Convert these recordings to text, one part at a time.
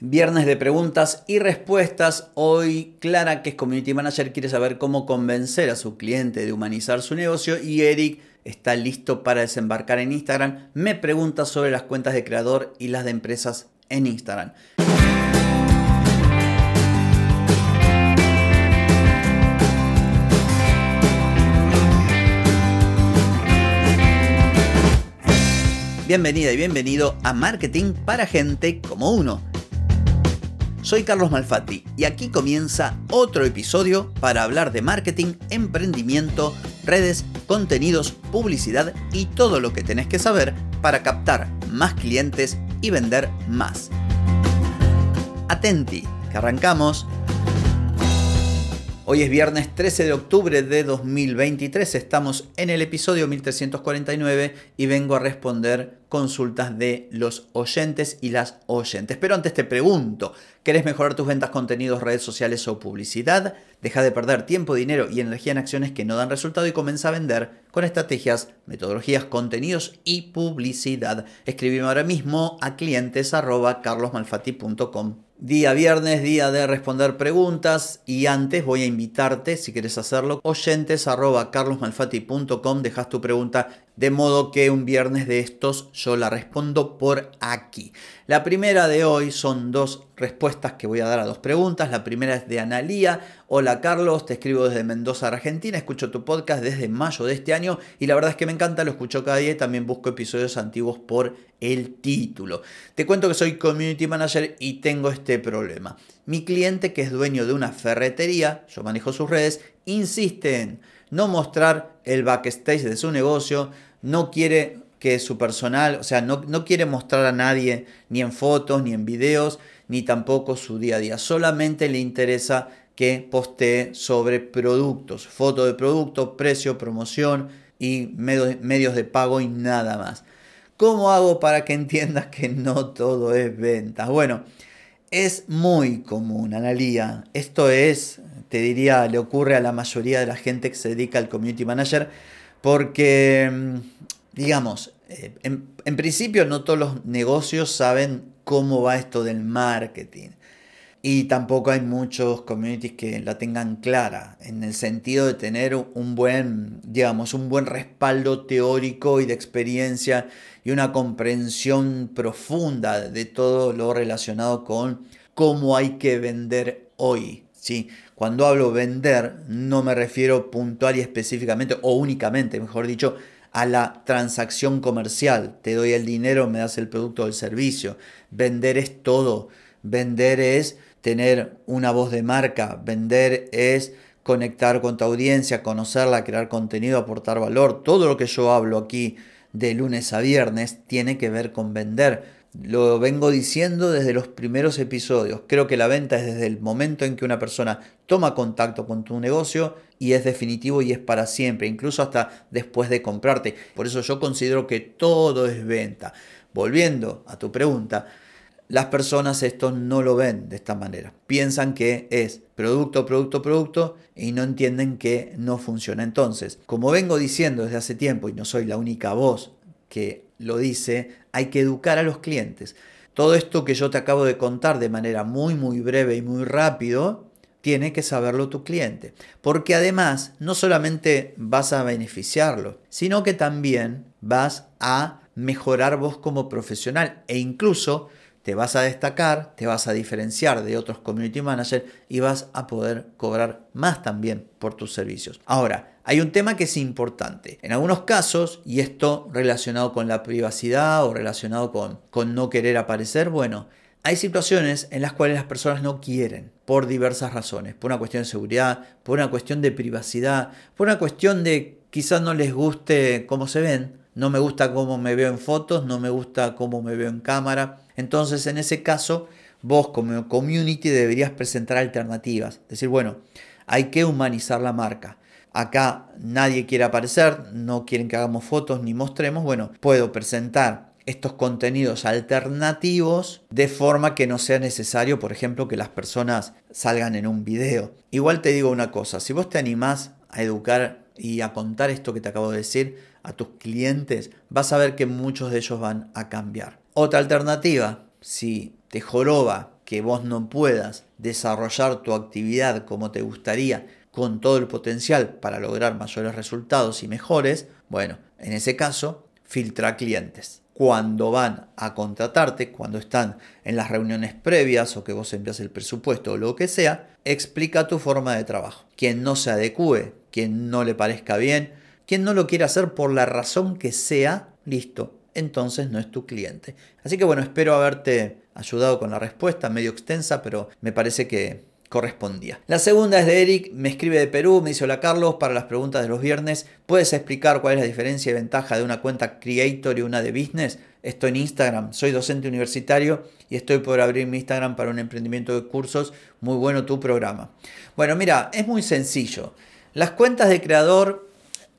Viernes de preguntas y respuestas. Hoy Clara, que es Community Manager, quiere saber cómo convencer a su cliente de humanizar su negocio y Eric está listo para desembarcar en Instagram. Me pregunta sobre las cuentas de creador y las de empresas en Instagram. Bienvenida y bienvenido a Marketing para gente como uno soy Carlos Malfatti y aquí comienza otro episodio para hablar de marketing, emprendimiento, redes, contenidos, publicidad y todo lo que tenés que saber para captar más clientes y vender más. Atenti, que arrancamos. Hoy es viernes 13 de octubre de 2023, estamos en el episodio 1349 y vengo a responder consultas de los oyentes y las oyentes. Pero antes te pregunto, ¿querés mejorar tus ventas, contenidos, redes sociales o publicidad? Deja de perder tiempo, dinero y energía en acciones que no dan resultado y comienza a vender con estrategias, metodologías, contenidos y publicidad. Escribime ahora mismo a clientes Día viernes, día de responder preguntas. Y antes voy a invitarte, si quieres hacerlo, oyentes arroba carlosmalfati.com, dejas tu pregunta de modo que un viernes de estos yo la respondo por aquí. La primera de hoy son dos respuestas que voy a dar a dos preguntas. La primera es de Analía. Hola Carlos, te escribo desde Mendoza, Argentina. Escucho tu podcast desde mayo de este año y la verdad es que me encanta, lo escucho cada día y también busco episodios antiguos por el título. Te cuento que soy community manager y tengo este problema. Mi cliente, que es dueño de una ferretería, yo manejo sus redes, insiste en no mostrar el backstage de su negocio, no quiere que su personal, o sea, no, no, quiere mostrar a nadie ni en fotos, ni en videos, ni tampoco su día a día. Solamente le interesa que postee sobre productos, foto de producto, precio, promoción y medios de pago y nada más. ¿Cómo hago para que entiendas que no todo es ventas? Bueno, es muy común, Analía. Esto es, te diría, le ocurre a la mayoría de la gente que se dedica al community manager porque, mm, digamos, eh, en, principio no todos los negocios saben cómo va esto del marketing. Y tampoco hay muchos communities que la tengan clara, en el sentido de tener un buen, digamos, un buen respaldo teórico y de experiencia y una comprensión profunda de todo lo relacionado con cómo hay que vender hoy. ¿Sí? Cuando hablo vender, no me refiero puntual y específicamente, o únicamente, mejor dicho, a la transacción comercial. Te doy el dinero, me das el producto o el servicio. Vender es todo. Vender es tener una voz de marca. Vender es conectar con tu audiencia, conocerla, crear contenido, aportar valor. Todo lo que yo hablo aquí de lunes a viernes tiene que ver con vender. Lo vengo diciendo desde los primeros episodios. Creo que la venta es desde el momento en que una persona toma contacto con tu negocio y es definitivo y es para siempre, incluso hasta después de comprarte. Por eso yo considero que todo es venta. Volviendo a tu pregunta, las personas esto no lo ven de esta manera. Piensan que es producto, producto, producto y no entienden que no funciona. Entonces, como vengo diciendo desde hace tiempo y no soy la única voz que lo dice, hay que educar a los clientes. Todo esto que yo te acabo de contar de manera muy, muy breve y muy rápido, tiene que saberlo tu cliente. Porque además, no solamente vas a beneficiarlo, sino que también vas a mejorar vos como profesional e incluso te vas a destacar, te vas a diferenciar de otros community managers y vas a poder cobrar más también por tus servicios. Ahora, hay un tema que es importante. En algunos casos, y esto relacionado con la privacidad o relacionado con, con no querer aparecer, bueno, hay situaciones en las cuales las personas no quieren por diversas razones, por una cuestión de seguridad, por una cuestión de privacidad, por una cuestión de quizás no les guste cómo se ven, no me gusta cómo me veo en fotos, no me gusta cómo me veo en cámara. Entonces, en ese caso, vos como community deberías presentar alternativas. Decir, bueno, hay que humanizar la marca acá nadie quiere aparecer, no quieren que hagamos fotos ni mostremos, bueno, puedo presentar estos contenidos alternativos de forma que no sea necesario, por ejemplo, que las personas salgan en un video. Igual te digo una cosa, si vos te animás a educar y a contar esto que te acabo de decir a tus clientes, vas a ver que muchos de ellos van a cambiar. Otra alternativa, si te joroba que vos no puedas desarrollar tu actividad como te gustaría con todo el potencial para lograr mayores resultados y mejores, bueno, en ese caso, filtra clientes. Cuando van a contratarte, cuando están en las reuniones previas o que vos envías el presupuesto o lo que sea, explica tu forma de trabajo. Quien no se adecue, quien no le parezca bien, quien no lo quiera hacer por la razón que sea, listo, entonces no es tu cliente. Así que bueno, espero haberte ayudado con la respuesta, medio extensa, pero me parece que correspondía. La segunda es de Eric, me escribe de Perú, me dice hola Carlos, para las preguntas de los viernes, ¿puedes explicar cuál es la diferencia y ventaja de una cuenta creator y una de business? Estoy en Instagram, soy docente universitario y estoy por abrir mi Instagram para un emprendimiento de cursos. Muy bueno tu programa. Bueno, mira, es muy sencillo. Las cuentas de creador,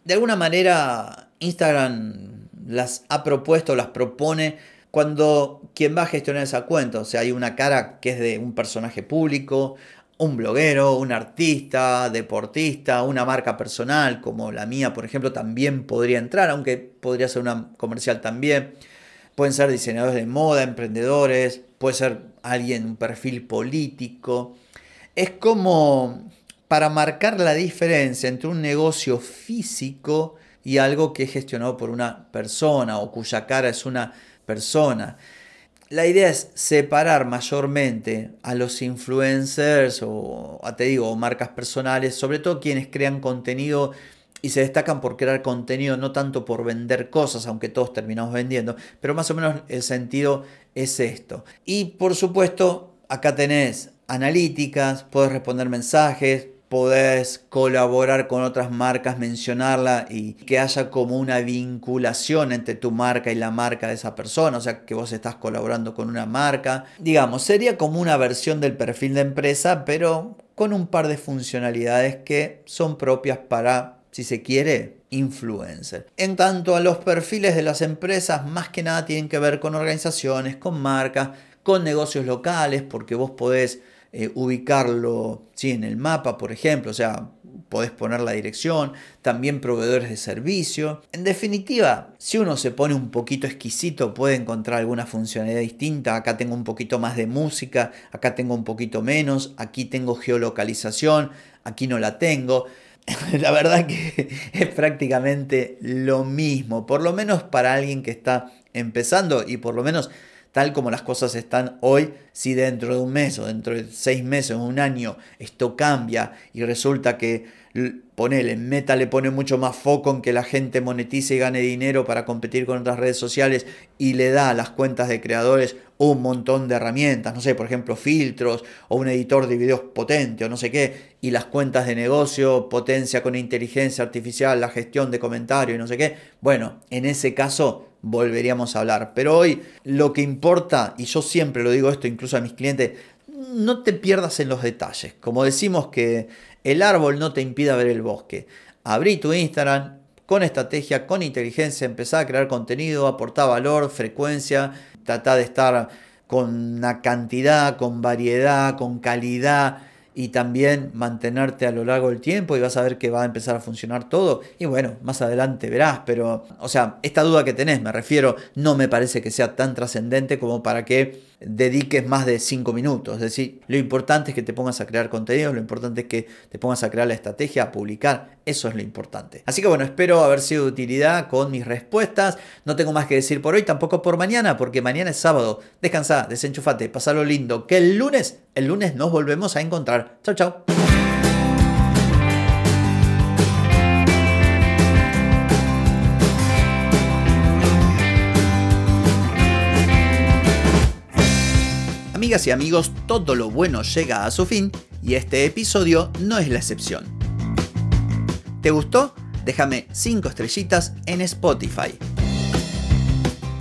de alguna manera, Instagram las ha propuesto, las propone cuando quien va a gestionar esa cuenta, o sea, hay una cara que es de un personaje público, un bloguero, un artista, deportista, una marca personal como la mía, por ejemplo, también podría entrar, aunque podría ser una comercial también. Pueden ser diseñadores de moda, emprendedores, puede ser alguien, un perfil político. Es como para marcar la diferencia entre un negocio físico y algo que es gestionado por una persona o cuya cara es una persona. La idea es separar mayormente a los influencers o, te digo, marcas personales, sobre todo quienes crean contenido y se destacan por crear contenido, no tanto por vender cosas, aunque todos terminamos vendiendo, pero más o menos el sentido es esto. Y por supuesto, acá tenés analíticas, puedes responder mensajes, podés colaborar con otras marcas, mencionarla y que haya como una vinculación entre tu marca y la marca de esa persona, o sea, que vos estás colaborando con una marca. Digamos, sería como una versión del perfil de empresa, pero con un par de funcionalidades que son propias para, si se quiere, influencer. En tanto a los perfiles de las empresas, más que nada tienen que ver con organizaciones, con marcas, con negocios locales, porque vos podés eh, ubicarlo ¿sí? en el mapa, por ejemplo, o sea, podés poner la dirección, también proveedores de servicio. En definitiva, si uno se pone un poquito exquisito, puede encontrar alguna funcionalidad distinta. Acá tengo un poquito más de música, acá tengo un poquito menos, aquí tengo geolocalización, aquí no la tengo. La verdad que es prácticamente lo mismo, por lo menos para alguien que está empezando y por lo menos tal como las cosas están hoy, si dentro de un mes o dentro de seis meses o un año esto cambia y resulta que ponele, Meta le pone mucho más foco en que la gente monetice y gane dinero para competir con otras redes sociales y le da a las cuentas de creadores un montón de herramientas, no sé, por ejemplo, filtros o un editor de videos potente o no sé qué, y las cuentas de negocio potencia con inteligencia artificial, la gestión de comentarios y no sé qué. Bueno, en ese caso volveríamos a hablar. Pero hoy lo que importa, y yo siempre lo digo esto incluso a mis clientes, no te pierdas en los detalles. Como decimos que el árbol no te impida ver el bosque. Abrí tu Instagram con estrategia, con inteligencia, empezá a crear contenido, aportar valor, frecuencia, trata de estar con una cantidad, con variedad, con calidad y también mantenerte a lo largo del tiempo y vas a ver que va a empezar a funcionar todo. Y bueno, más adelante verás, pero, o sea, esta duda que tenés, me refiero, no me parece que sea tan trascendente como para que dediques más de 5 minutos. Es decir, lo importante es que te pongas a crear contenido, lo importante es que te pongas a crear la estrategia, a publicar. Eso es lo importante. Así que bueno, espero haber sido de utilidad con mis respuestas. No tengo más que decir por hoy, tampoco por mañana, porque mañana es sábado. Descansa, desenchufate, pasalo lindo. Que el lunes, el lunes nos volvemos a encontrar. Chao, chao. Amigas y amigos, todo lo bueno llega a su fin y este episodio no es la excepción. ¿Te gustó? Déjame 5 estrellitas en Spotify.